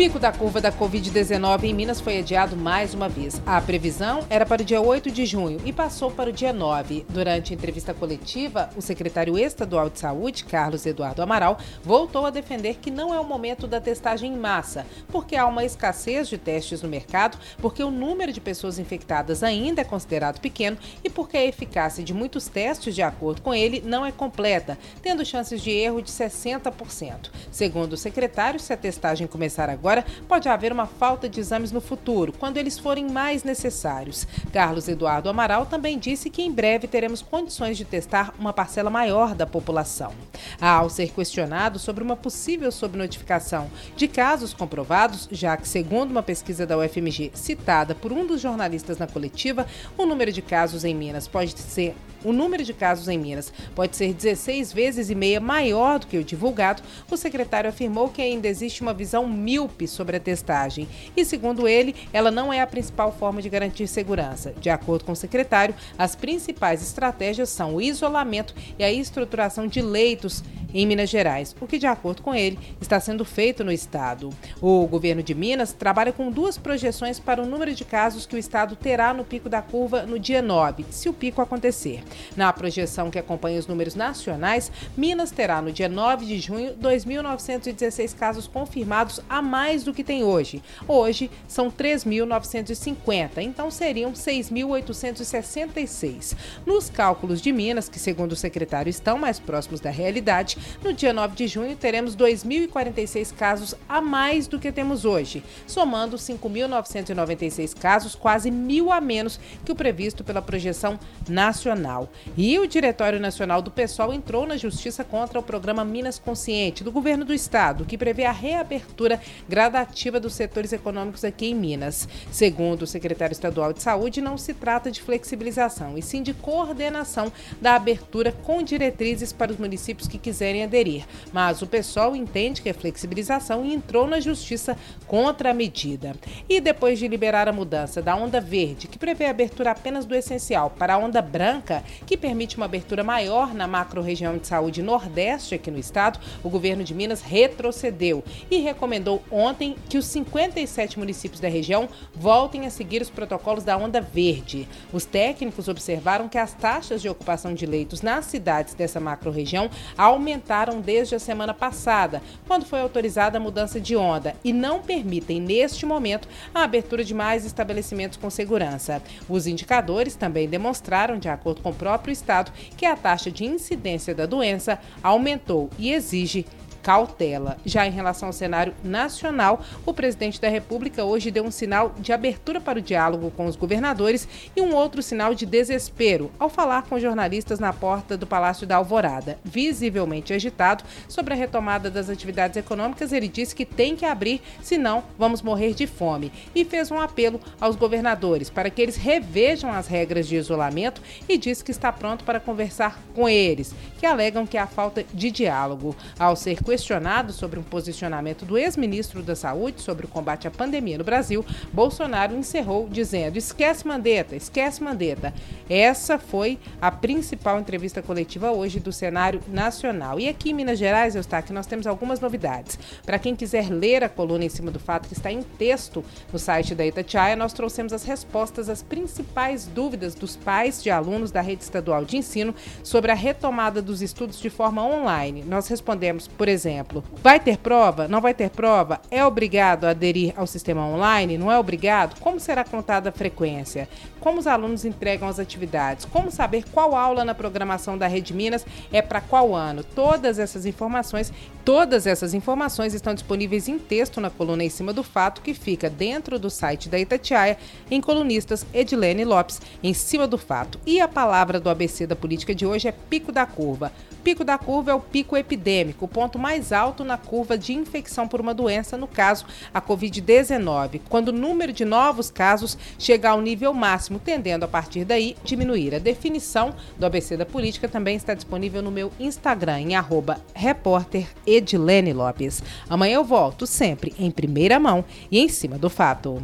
pico da curva da Covid-19 em Minas foi adiado mais uma vez. A previsão era para o dia 8 de junho e passou para o dia 9. Durante a entrevista coletiva, o secretário estadual de Saúde, Carlos Eduardo Amaral, voltou a defender que não é o momento da testagem em massa, porque há uma escassez de testes no mercado, porque o número de pessoas infectadas ainda é considerado pequeno e porque a eficácia de muitos testes, de acordo com ele, não é completa, tendo chances de erro de 60%. Segundo o secretário, se a testagem começar agora, agora, pode haver uma falta de exames no futuro, quando eles forem mais necessários. Carlos Eduardo Amaral também disse que em breve teremos condições de testar uma parcela maior da população. Ao ser questionado sobre uma possível subnotificação de casos comprovados, já que, segundo uma pesquisa da UFMG citada por um dos jornalistas na coletiva, o número de casos em Minas pode ser o número de casos em Minas pode ser 16 vezes e meia maior do que o divulgado, o secretário afirmou que ainda existe uma visão míope sobre a testagem. E, segundo ele, ela não é a principal forma de garantir segurança. De acordo com o secretário, as principais estratégias são o isolamento e a estruturação de leitos em Minas Gerais, o que, de acordo com ele, está sendo feito no estado. O governo de Minas trabalha com duas projeções para o número de casos que o estado terá no pico da curva no dia 9, se o pico acontecer. Na projeção que acompanha os números nacionais, Minas terá no dia 9 de junho 2.916 casos confirmados a mais do que tem hoje. Hoje são 3.950, então seriam 6.866. Nos cálculos de Minas, que segundo o secretário estão mais próximos da realidade, no dia 9 de junho teremos 2.046 casos a mais do que temos hoje, somando 5.996 casos, quase mil a menos que o previsto pela projeção nacional. E o Diretório Nacional do PSOL entrou na justiça contra o programa Minas Consciente do governo do estado, que prevê a reabertura gradativa dos setores econômicos aqui em Minas. Segundo o secretário estadual de Saúde, não se trata de flexibilização, e sim de coordenação da abertura com diretrizes para os municípios que quiserem quiserem aderir, mas o pessoal entende que é flexibilização e entrou na justiça contra a medida. E depois de liberar a mudança da onda verde, que prevê a abertura apenas do essencial, para a onda branca, que permite uma abertura maior na macro-região de saúde nordeste aqui no estado, o governo de Minas retrocedeu e recomendou ontem que os 57 municípios da região voltem a seguir os protocolos da onda verde. Os técnicos observaram que as taxas de ocupação de leitos nas cidades dessa macro-região aumentaram aumentaram desde a semana passada, quando foi autorizada a mudança de onda, e não permitem, neste momento, a abertura de mais estabelecimentos com segurança. Os indicadores também demonstraram, de acordo com o próprio Estado, que a taxa de incidência da doença aumentou e exige cautela. Já em relação ao cenário nacional, o presidente da República hoje deu um sinal de abertura para o diálogo com os governadores e um outro sinal de desespero ao falar com jornalistas na porta do Palácio da Alvorada. Visivelmente agitado sobre a retomada das atividades econômicas, ele disse que tem que abrir, senão vamos morrer de fome. E fez um apelo aos governadores para que eles revejam as regras de isolamento e disse que está pronto para conversar com eles, que alegam que há falta de diálogo. Ao ser questionado sobre um posicionamento do ex-ministro da Saúde sobre o combate à pandemia no Brasil, Bolsonaro encerrou dizendo: esquece Mandetta, esquece Mandetta. Essa foi a principal entrevista coletiva hoje do cenário nacional. E aqui em Minas Gerais, Eustáquio, nós temos algumas novidades. Para quem quiser ler a coluna em cima do fato que está em texto no site da Itatiaia, nós trouxemos as respostas às principais dúvidas dos pais de alunos da rede estadual de ensino sobre a retomada dos estudos de forma online. Nós respondemos, por exemplo, exemplo, vai ter prova? Não vai ter prova? É obrigado a aderir ao sistema online? Não é obrigado? Como será contada a frequência? Como os alunos entregam as atividades? Como saber qual aula na programação da Rede Minas é para qual ano? Todas essas informações, todas essas informações estão disponíveis em texto na coluna em cima do fato que fica dentro do site da Itatiaia, em colunistas Edilene Lopes, em cima do fato. E a palavra do ABC da política de hoje é pico da curva. Pico da curva é o pico epidêmico, o ponto mais alto na curva de infecção por uma doença, no caso, a Covid-19, quando o número de novos casos chega ao nível máximo, tendendo a partir daí diminuir. A definição do ABC da política também está disponível no meu Instagram, em arroba. Amanhã eu volto sempre em primeira mão e em cima do fato.